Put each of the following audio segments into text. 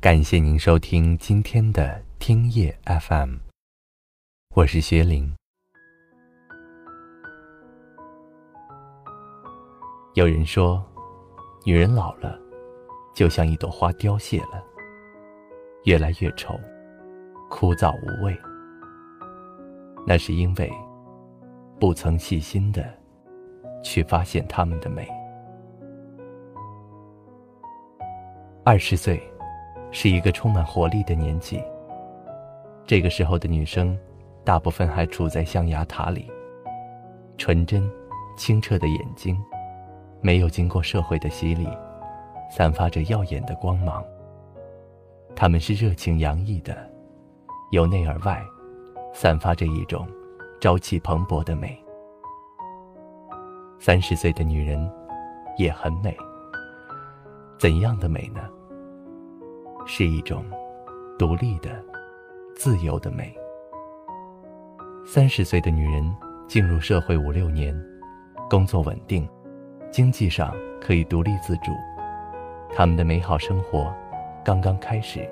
感谢您收听今天的听夜 FM，我是薛林。有人说，女人老了，就像一朵花凋谢了，越来越丑，枯燥无味。那是因为不曾细心的去发现她们的美。二十岁。是一个充满活力的年纪。这个时候的女生，大部分还处在象牙塔里，纯真、清澈的眼睛，没有经过社会的洗礼，散发着耀眼的光芒。她们是热情洋溢的，由内而外，散发着一种朝气蓬勃的美。三十岁的女人，也很美。怎样的美呢？是一种独立的、自由的美。三十岁的女人进入社会五六年，工作稳定，经济上可以独立自主，他们的美好生活刚刚开始，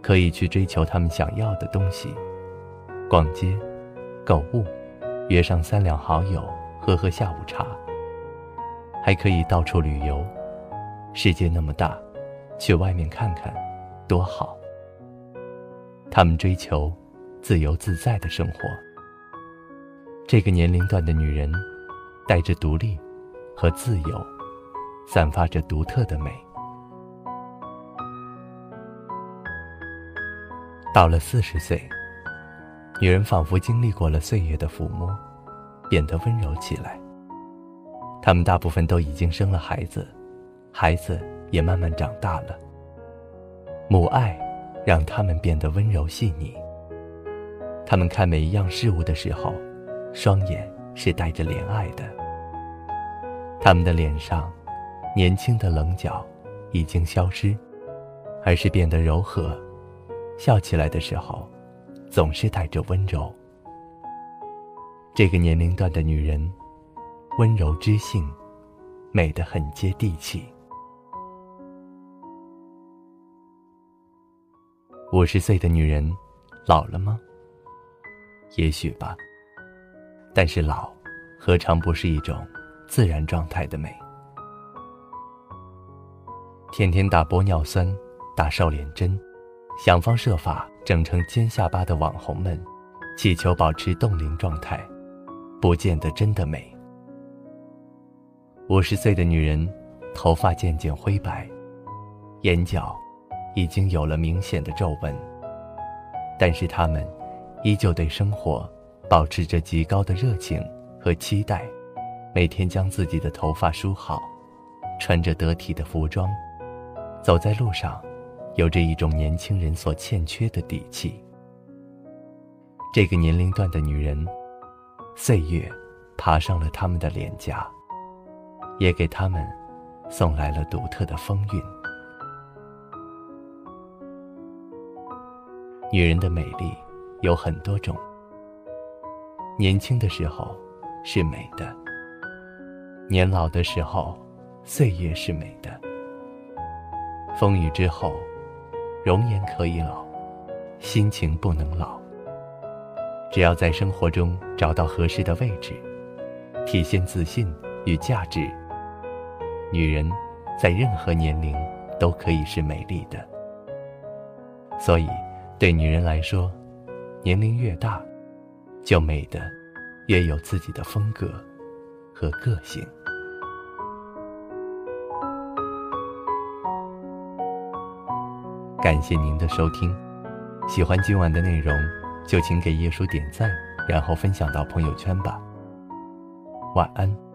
可以去追求他们想要的东西，逛街、购物，约上三两好友喝喝下午茶，还可以到处旅游。世界那么大。去外面看看，多好。他们追求自由自在的生活。这个年龄段的女人，带着独立和自由，散发着独特的美。到了四十岁，女人仿佛经历过了岁月的抚摸，变得温柔起来。她们大部分都已经生了孩子，孩子。也慢慢长大了。母爱让他们变得温柔细腻。他们看每一样事物的时候，双眼是带着怜爱的。他们的脸上，年轻的棱角已经消失，而是变得柔和。笑起来的时候，总是带着温柔。这个年龄段的女人，温柔知性，美得很接地气。五十岁的女人，老了吗？也许吧。但是老，何尝不是一种自然状态的美？天天打玻尿酸、打瘦脸针，想方设法整成尖下巴的网红们，祈求保持冻龄状态，不见得真的美。五十岁的女人，头发渐渐灰白，眼角。已经有了明显的皱纹，但是他们依旧对生活保持着极高的热情和期待，每天将自己的头发梳好，穿着得体的服装，走在路上，有着一种年轻人所欠缺的底气。这个年龄段的女人，岁月爬上了他们的脸颊，也给他们送来了独特的风韵。女人的美丽有很多种。年轻的时候是美的，年老的时候，岁月是美的。风雨之后，容颜可以老，心情不能老。只要在生活中找到合适的位置，体现自信与价值，女人在任何年龄都可以是美丽的。所以。对女人来说，年龄越大，就美的越有自己的风格和个性。感谢您的收听，喜欢今晚的内容，就请给叶叔点赞，然后分享到朋友圈吧。晚安。